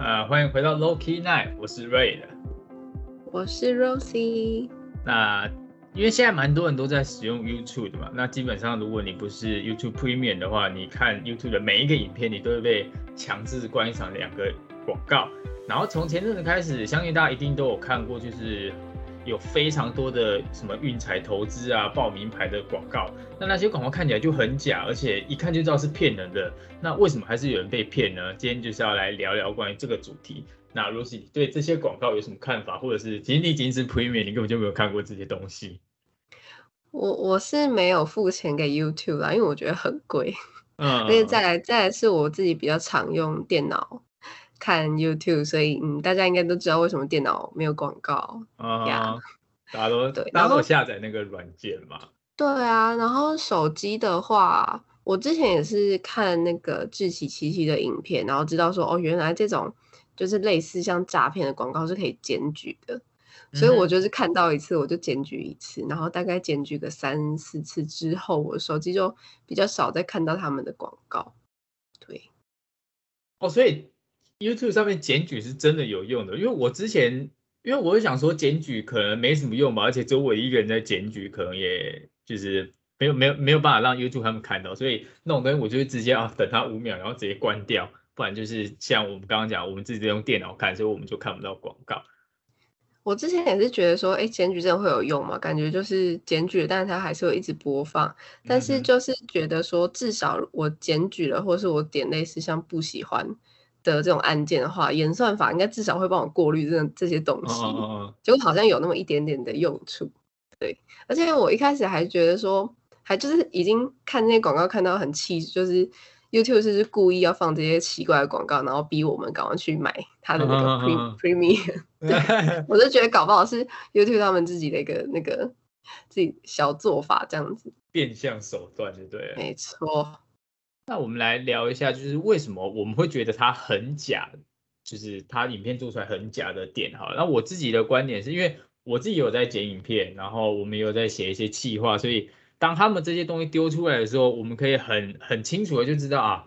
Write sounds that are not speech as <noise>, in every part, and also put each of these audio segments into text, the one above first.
呃，欢迎回到 Low Key Night，我是 Ray 的。我是 Rosie。那因为现在蛮多人都在使用 YouTube 的嘛，那基本上如果你不是 YouTube Premium 的话，你看 YouTube 的每一个影片，你都会被强制观赏两个广告。然后从前阵子开始，相信大家一定都有看过，就是有非常多的什么运彩投资啊、报名牌的广告。那那些广告看起来就很假，而且一看就知道是骗人的。那为什么还是有人被骗呢？今天就是要来聊聊关于这个主题。那 Lucy，你对这些广告有什么看法，或者是其实你已经是 Premium，你根本就没有看过这些东西。我我是没有付钱给 YouTube 啦，因为我觉得很贵。嗯，<laughs> 而且再来再来是我自己比较常用电脑看 YouTube，所以嗯，大家应该都知道为什么电脑没有广告啊。大家都对，大家都下载那个软件嘛。对啊，然后手机的话，我之前也是看那个志奇奇奇的影片，然后知道说哦，原来这种就是类似像诈骗的广告是可以检举的。所以我就是看到一次我就检举一次，然后大概检举个三四次之后，我手机就比较少再看到他们的广告。对，哦，所以 YouTube 上面检举是真的有用的，因为我之前因为我是想说检举可能没什么用嘛，而且只有我一个人在检举，可能也就是没有没有没有办法让 YouTube 他们看到，所以那种东西我就直接啊等它五秒，然后直接关掉，不然就是像我们刚刚讲，我们自己在用电脑看，所以我们就看不到广告。我之前也是觉得说，哎，检举真的会有用吗？感觉就是检举，但是它还是会一直播放。但是就是觉得说，至少我检举了，或是我点类似像不喜欢的这种案件的话，演算法应该至少会帮我过滤这这些东西，就好像有那么一点点的用处。对，而且我一开始还觉得说，还就是已经看那些广告看到很气，就是。YouTube 是故意要放这些奇怪的广告，然后逼我们赶快去买它的那个 Premium。<laughs> <laughs> 我就觉得搞不好是 YouTube 他们自己的一个那个自己小做法这样子，变相手段，对不对？没错。那我们来聊一下，就是为什么我们会觉得它很假，就是它影片做出来很假的点哈。那我自己的观点是因为我自己有在剪影片，然后我们有在写一些企划，所以。当他们这些东西丢出来的时候，我们可以很很清楚的就知道啊，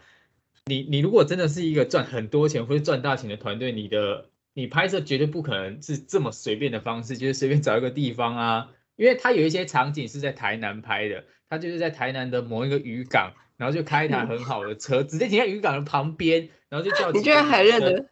你你如果真的是一个赚很多钱或者赚大钱的团队，你的你拍摄绝对不可能是这么随便的方式，就是随便找一个地方啊，因为他有一些场景是在台南拍的，他就是在台南的某一个渔港，然后就开一台很好的车，直接停在渔港的旁边，然后就叫你居然还认得，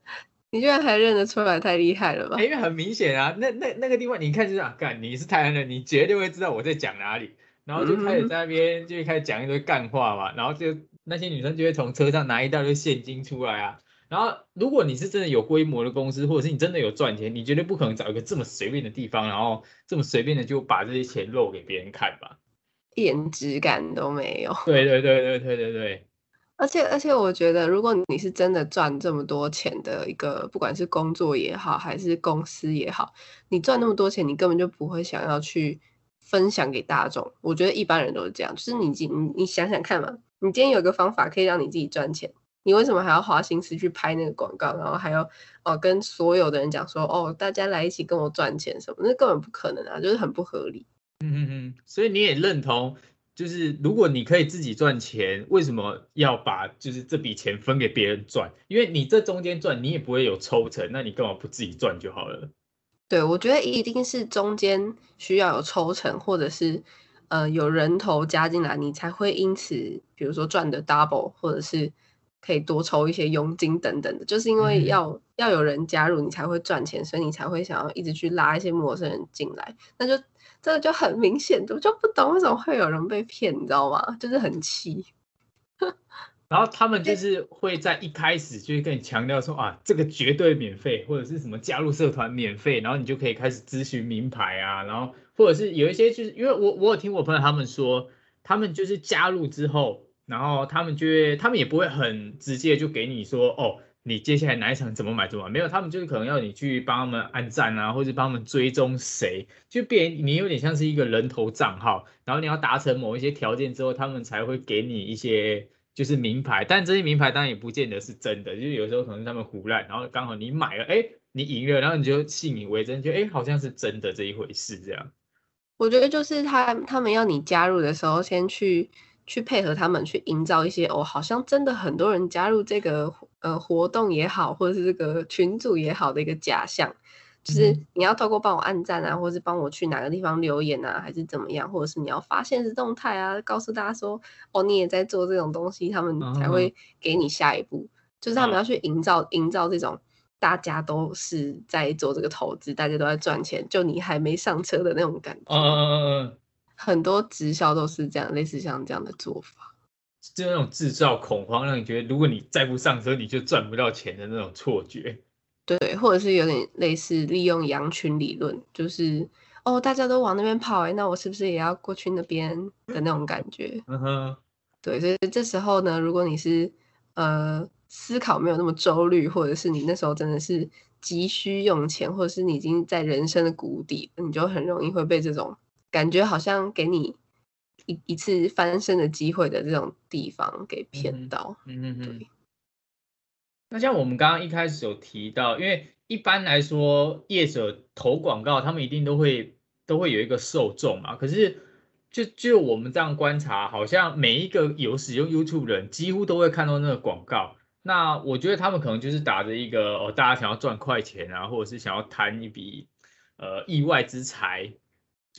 你居然还认得出来，太厉害了吧？因为很明显啊，那那那个地方你看就是啊，干你是台南人，你绝对会知道我在讲哪里。然后就开始在那边就开始讲一堆干话嘛，然后就那些女生就会从车上拿一大堆现金出来啊。然后如果你是真的有规模的公司，或者是你真的有赚钱，你绝对不可能找一个这么随便的地方，然后这么随便的就把这些钱露给别人看吧，一点质感都没有。对对对对对对对。而且而且我觉得，如果你是真的赚这么多钱的一个，不管是工作也好，还是公司也好，你赚那么多钱，你根本就不会想要去。分享给大众，我觉得一般人都是这样。就是你你你想想看嘛，你今天有个方法可以让你自己赚钱，你为什么还要花心思去拍那个广告，然后还要哦跟所有的人讲说哦大家来一起跟我赚钱什么？那根本不可能啊，就是很不合理。嗯嗯嗯。所以你也认同，就是如果你可以自己赚钱，为什么要把就是这笔钱分给别人赚？因为你这中间赚，你也不会有抽成，那你干嘛不自己赚就好了？对，我觉得一定是中间需要有抽成，或者是呃有人头加进来，你才会因此，比如说赚的 double，或者是可以多抽一些佣金等等的。就是因为要要有人加入，你才会赚钱，所以你才会想要一直去拉一些陌生人进来。那就这个就很明显，我就不懂为什么会有人被骗，你知道吗？就是很气。<laughs> 然后他们就是会在一开始就会跟你强调说啊，这个绝对免费，或者是什么加入社团免费，然后你就可以开始咨询名牌啊，然后或者是有一些就是因为我我有听我朋友他们说，他们就是加入之后，然后他们就他们也不会很直接就给你说哦，你接下来哪一场怎么买怎么买，没有，他们就是可能要你去帮他们按赞啊，或者帮他们追踪谁，就变你有点像是一个人头账号，然后你要达成某一些条件之后，他们才会给你一些。就是名牌，但这些名牌当然也不见得是真的，就是有时候可能他们胡乱，然后刚好你买了，哎，你赢了，然后你就信以为真，就哎好像是真的这一回事这样。我觉得就是他他们要你加入的时候，先去去配合他们，去营造一些哦，好像真的很多人加入这个呃活动也好，或者是这个群组也好的一个假象。就是你要透过帮我按赞啊，或者是帮我去哪个地方留言啊，还是怎么样，或者是你要发现实动态啊，告诉大家说哦，你也在做这种东西，他们才会给你下一步。就是他们要去营造营造这种大家都是在做这个投资，大家都在赚钱，就你还没上车的那种感觉。嗯嗯嗯嗯。很多直销都是这样，类似像这样的做法，就那种制造恐慌，让你觉得如果你再不上车，你就赚不到钱的那种错觉。对，或者是有点类似利用羊群理论，就是哦，大家都往那边跑，哎，那我是不是也要过去那边的那种感觉？嗯哼，对，所以这时候呢，如果你是呃思考没有那么周虑，或者是你那时候真的是急需用钱，或者是你已经在人生的谷底，你就很容易会被这种感觉好像给你一一次翻身的机会的这种地方给骗到。嗯哼，对。那像我们刚刚一开始有提到，因为一般来说业者投广告，他们一定都会都会有一个受众嘛。可是就就我们这样观察，好像每一个有使用 YouTube 的人，几乎都会看到那个广告。那我觉得他们可能就是打着一个哦，大家想要赚快钱啊，或者是想要贪一笔呃意外之财，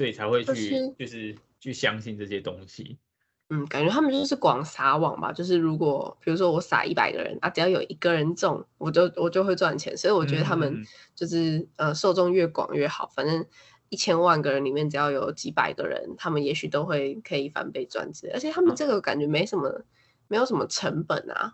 所以才会去就是去相信这些东西。嗯，感觉他们就是广撒网吧，就是如果比如说我撒一百个人啊，只要有一个人中，我就我就会赚钱。所以我觉得他们就是呃受众越广越好，反正一千万个人里面只要有几百个人，他们也许都会可以翻倍赚钱。而且他们这个感觉没什么没有什么成本啊，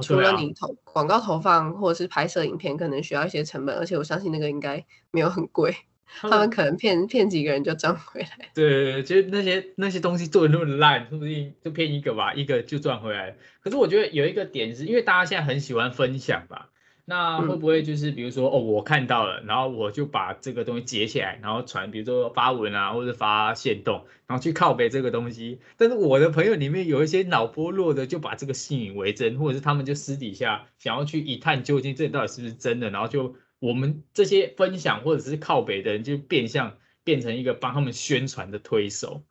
除了你投广告投放或者是拍摄影片，可能需要一些成本，而且我相信那个应该没有很贵。他们可能骗骗几个人就赚回来。对对对，其实那些那些东西做的那么烂，说不定就骗一个吧，一个就赚回来。可是我觉得有一个点是，因为大家现在很喜欢分享吧，那会不会就是比如说哦，我看到了，然后我就把这个东西截起来，然后传，比如说发文啊，或者发现动，然后去靠背这个东西。但是我的朋友里面有一些脑波弱的，就把这个信以为真，或者是他们就私底下想要去一探究竟，这到底是不是真的，然后就。我们这些分享或者是靠北的人，就变相变成一个帮他们宣传的推手。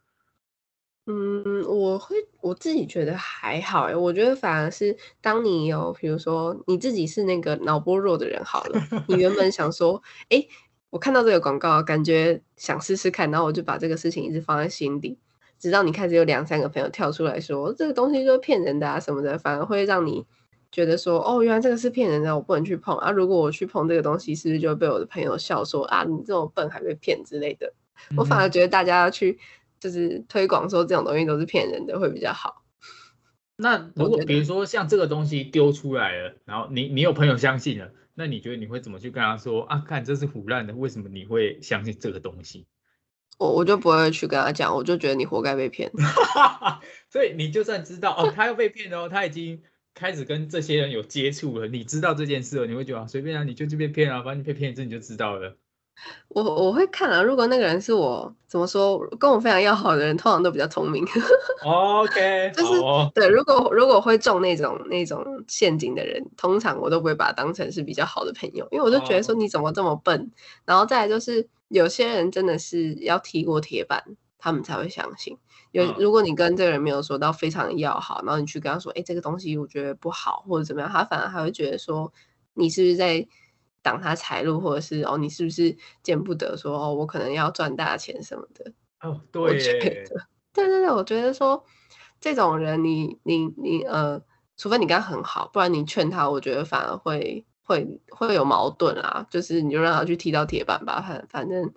嗯，我会我自己觉得还好哎，我觉得反而是当你有，比如说你自己是那个脑波弱的人好了，<laughs> 你原本想说，哎，我看到这个广告，感觉想试试看，然后我就把这个事情一直放在心底，直到你开始有两三个朋友跳出来说这个东西就是骗人的啊什么的，反而会让你。觉得说哦，原来这个是骗人的，我不能去碰啊！如果我去碰这个东西，是不是就被我的朋友笑说啊，你这么笨还被骗之类的？我反而觉得大家要去就是推广说这种东西都是骗人的会比较好。<laughs> 那如果比如说像这个东西丢出来了，然后你你有朋友相信了，那你觉得你会怎么去跟他说啊？看这是腐烂的，为什么你会相信这个东西？<laughs> 我我就不会去跟他讲，我就觉得你活该被骗。<laughs> 所以你就算知道哦，他要被骗哦，他已经。开始跟这些人有接触了，你知道这件事了，你会觉得随便啊，你就去被骗啊，反正你被骗一次你就知道了。我我会看啊，如果那个人是我怎么说跟我非常要好的人，通常都比较聪明。<laughs> OK，<laughs> 就是对，如果如果会中那种那种陷阱的人，通常我都不会把他当成是比较好的朋友，因为我就觉得说你怎么这么笨，然后再来就是有些人真的是要踢过铁板，他们才会相信。有，如果你跟这个人没有说到非常要好，然后你去跟他说，哎，这个东西我觉得不好，或者怎么样，他反而还会觉得说，你是不是在挡他财路，或者是哦，你是不是见不得说哦，我可能要赚大钱什么的。哦，对，对对对，我觉得说这种人，你你你呃，除非你跟他很好，不然你劝他，我觉得反而会会会有矛盾啊。就是你就让他去踢到铁板吧，反反正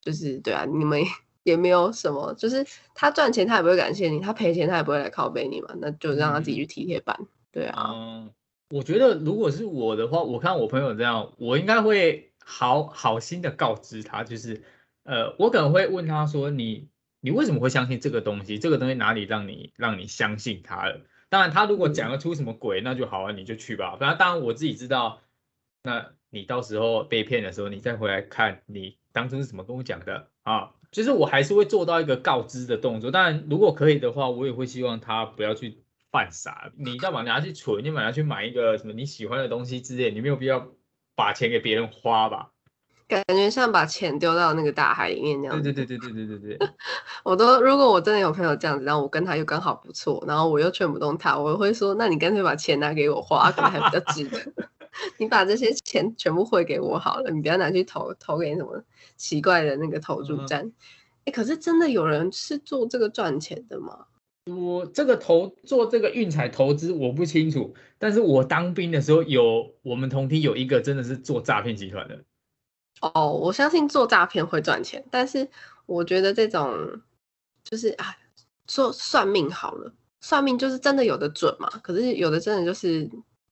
就是对啊，你们。也没有什么，就是他赚钱他也不会感谢你，他赔钱他也不会来拷贝你嘛，那就让他自己去踢铁板。对啊，嗯，我觉得如果是我的话，我看我朋友这样，我应该会好好心的告知他，就是呃，我可能会问他说，你你为什么会相信这个东西？这个东西哪里让你让你相信他了？当然，他如果讲得出什么鬼，那就好啊，你就去吧。反正当然我自己知道，那你到时候被骗的时候，你再回来看你当初是怎么跟我讲的啊。就是我还是会做到一个告知的动作，当然如果可以的话，我也会希望他不要去犯傻。你干嘛拿去存，你把它去买一个什么你喜欢的东西之类，你没有必要把钱给别人花吧？感觉像把钱丢到那个大海里面那样。对对对对对对对对。<laughs> 我都如果我真的有朋友这样子，然后我跟他又刚好不错，然后我又劝不动他，我会说：那你干脆把钱拿给我花，可能还比较值得。<laughs> 你把这些钱全部汇给我好了，你不要拿去投投给什么奇怪的那个投注站。哎，可是真的有人是做这个赚钱的吗？我这个投做这个运彩投资我不清楚，但是我当兵的时候有我们同梯有一个真的是做诈骗集团的。哦，我相信做诈骗会赚钱，但是我觉得这种就是啊，说算命好了，算命就是真的有的准嘛，可是有的真的就是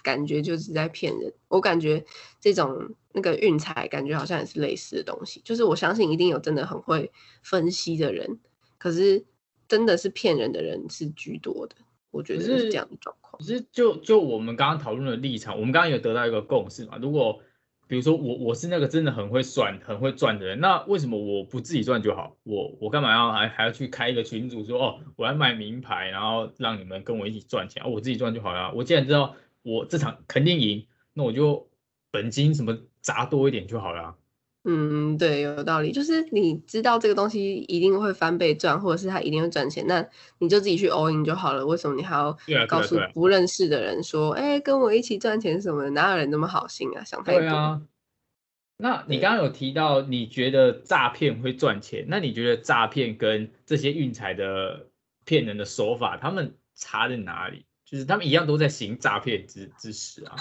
感觉就是在骗人。我感觉这种那个运财感觉好像也是类似的东西，就是我相信一定有真的很会分析的人，可是真的是骗人的人是居多的，我觉得是这样的状况。可是就就我们刚刚讨论的立场，我们刚刚有得到一个共识嘛，如果。比如说我我是那个真的很会算很会赚的人，那为什么我不自己赚就好？我我干嘛要还还要去开一个群组说哦我要卖名牌，然后让你们跟我一起赚钱，我自己赚就好了。我既然知道我这场肯定赢，那我就本金什么砸多一点就好了。嗯，对，有道理。就是你知道这个东西一定会翻倍赚，或者是它一定会赚钱，那你就自己去 all in 就好了。为什么你还要告诉不认识的人说，哎，跟我一起赚钱什么的？哪有人那么好心啊？想太多。对啊。那你刚刚有提到，你觉得诈骗会赚钱？那你觉得诈骗跟这些运财的骗人的手法，他们差在哪里？就是他们一样都在行诈骗之之实啊。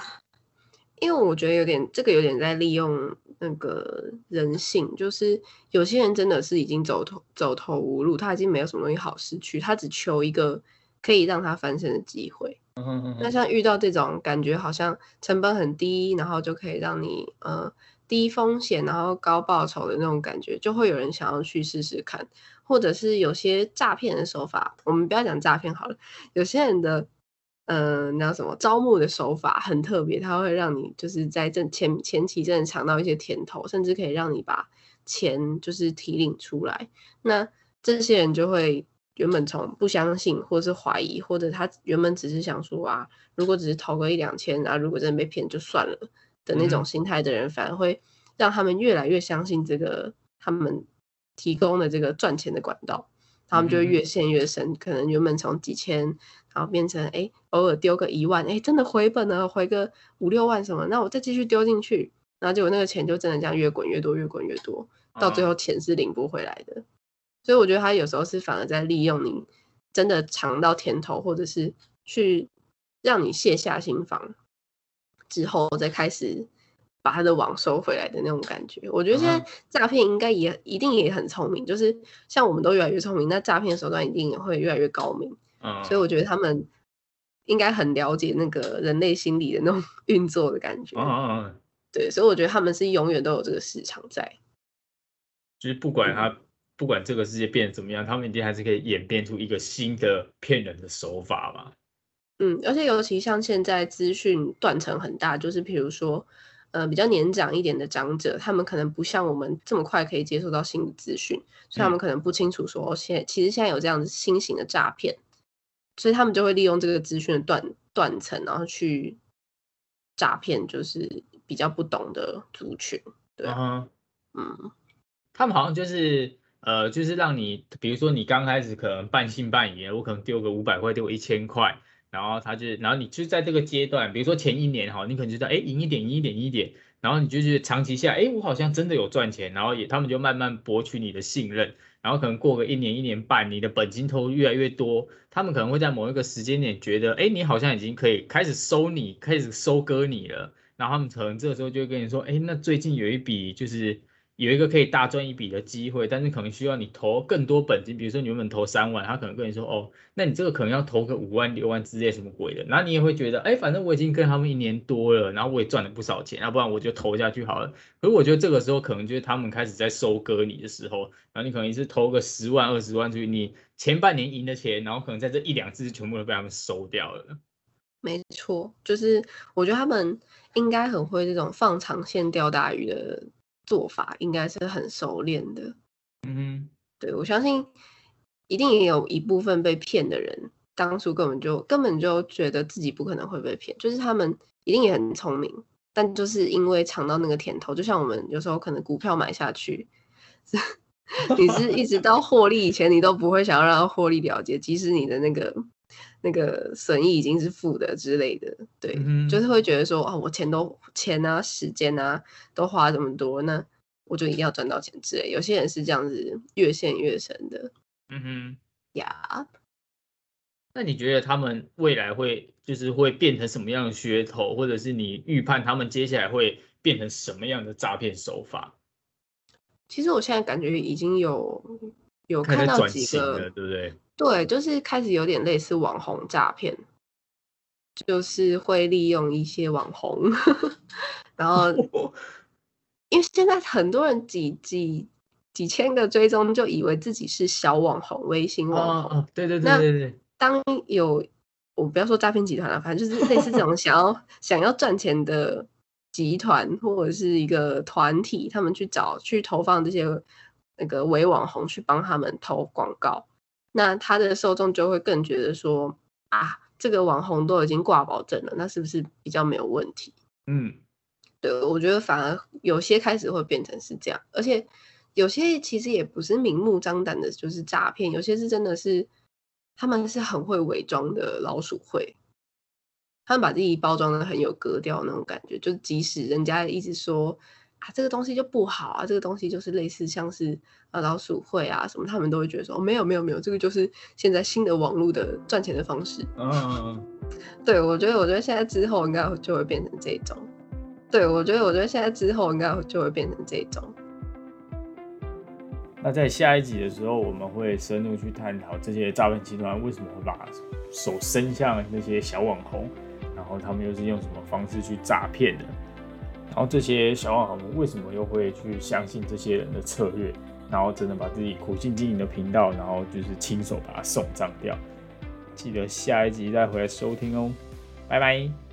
因为我觉得有点这个有点在利用那个人性，就是有些人真的是已经走投走投无路，他已经没有什么东西好失去，他只求一个可以让他翻身的机会。那像遇到这种感觉好像成本很低，然后就可以让你呃低风险然后高报酬的那种感觉，就会有人想要去试试看，或者是有些诈骗的手法，我们不要讲诈骗好了，有些人的。嗯，那什么招募的手法很特别，它会让你就是在正前前期真的尝到一些甜头，甚至可以让你把钱就是提领出来。那这些人就会原本从不相信，或是怀疑，或者他原本只是想说啊，如果只是投个一两千啊，如果真的被骗就算了的那种心态的人，反而会让他们越来越相信这个他们提供的这个赚钱的管道，他们就越陷越深，可能原本从几千。然后变成哎，偶尔丢个一万，哎，真的回本了，回个五六万什么，那我再继续丢进去，然后结果那个钱就真的这样越滚越多，越滚越多，到最后钱是领不回来的。所以我觉得他有时候是反而在利用你真的尝到甜头，或者是去让你卸下心防之后，再开始把他的网收回来的那种感觉。我觉得现在诈骗应该也一定也很聪明，就是像我们都越来越聪明，那诈骗手段一定也会越来越高明。嗯所以我觉得他们应该很了解那个人类心理的那种 <laughs> 运作的感觉。嗯对，所以我觉得他们是永远都有这个市场在。就是不管他不管这个世界变得怎么样，他们一定还是可以演变出一个新的骗人的手法吧。嗯，而且尤其像现在资讯断层很大，就是比如说呃比较年长一点的长者，他们可能不像我们这么快可以接受到新的资讯，所以他们可能不清楚说现其实现在有这样子新型的诈骗。所以他们就会利用这个资讯的断断层，然后去诈骗，就是比较不懂的族群。对，嗯，他们好像就是呃，就是让你，比如说你刚开始可能半信半疑，我可能丢个五百块，丢一千块，然后他就，然后你就在这个阶段，比如说前一年哈，你可能觉得哎，赢一点，赢一点，赢一点，然后你就是长期下，哎，我好像真的有赚钱，然后也他们就慢慢博取你的信任。然后可能过个一年一年半，你的本金投入越来越多，他们可能会在某一个时间点觉得，哎，你好像已经可以开始收你，开始收割你了。然后他们可能这个时候就会跟你说，哎，那最近有一笔就是。有一个可以大赚一笔的机会，但是可能需要你投更多本金。比如说你原本投三万，他可能跟你说，哦，那你这个可能要投个五万、六万之类什么鬼的。然后你也会觉得，哎，反正我已经跟他们一年多了，然后我也赚了不少钱，要不然我就投下去好了。可是我觉得这个时候可能就是他们开始在收割你的时候，然后你可能是投个十万、二十万出去，你前半年赢的钱，然后可能在这一两次全部都被他们收掉了。没错，就是我觉得他们应该很会这种放长线钓大鱼的。做法应该是很熟练的，嗯，对我相信一定也有一部分被骗的人，当初根本就根本就觉得自己不可能会被骗，就是他们一定也很聪明，但就是因为尝到那个甜头，就像我们有时候可能股票买下去，<laughs> 你是一直到获利以前，你都不会想要让它获利了结，即使你的那个那个损益已经是负的之类的，对，就是会觉得说啊，我钱都钱啊，时间啊，都花这么多，那我就一定要赚到钱之类。有些人是这样子越陷越深的，嗯哼，呀。那你觉得他们未来会就是会变成什么样的噱头，或者是你预判他们接下来会变成什么样的诈骗手法？其实我现在感觉已经有有看到几个，对不对？对，就是开始有点类似网红诈骗，就是会利用一些网红，<laughs> 然后 <laughs> 因为现在很多人几几几千个追踪，就以为自己是小网红、微信网红，对对对对对。当有我不要说诈骗集团了，反正就是类似这种想要想要赚钱的集团或者是一个团体，他们去找去投放这些那个伪网红去帮他们投广告，那他的受众就会更觉得说啊，这个网红都已经挂保证了，那是不是比较没有问题？嗯，对，我觉得反而有些开始会变成是这样，而且有些其实也不是明目张胆的，就是诈骗，有些是真的是。他们是很会伪装的老鼠会，他们把自己包装的很有格调那种感觉，就即使人家一直说啊这个东西就不好啊，这个东西就是类似像是呃老鼠会啊什么，他们都会觉得说没有没有没有，这个就是现在新的网络的赚钱的方式。嗯，<laughs> 对我觉得我觉得现在之后应该就会变成这种，对我觉得我觉得现在之后应该就会变成这种。那在下一集的时候，我们会深入去探讨这些诈骗集团为什么会把手伸向那些小网红，然后他们又是用什么方式去诈骗的，然后这些小网红们为什么又会去相信这些人的策略，然后真的把自己苦心经营的频道，然后就是亲手把它送葬掉。记得下一集再回来收听哦，拜拜。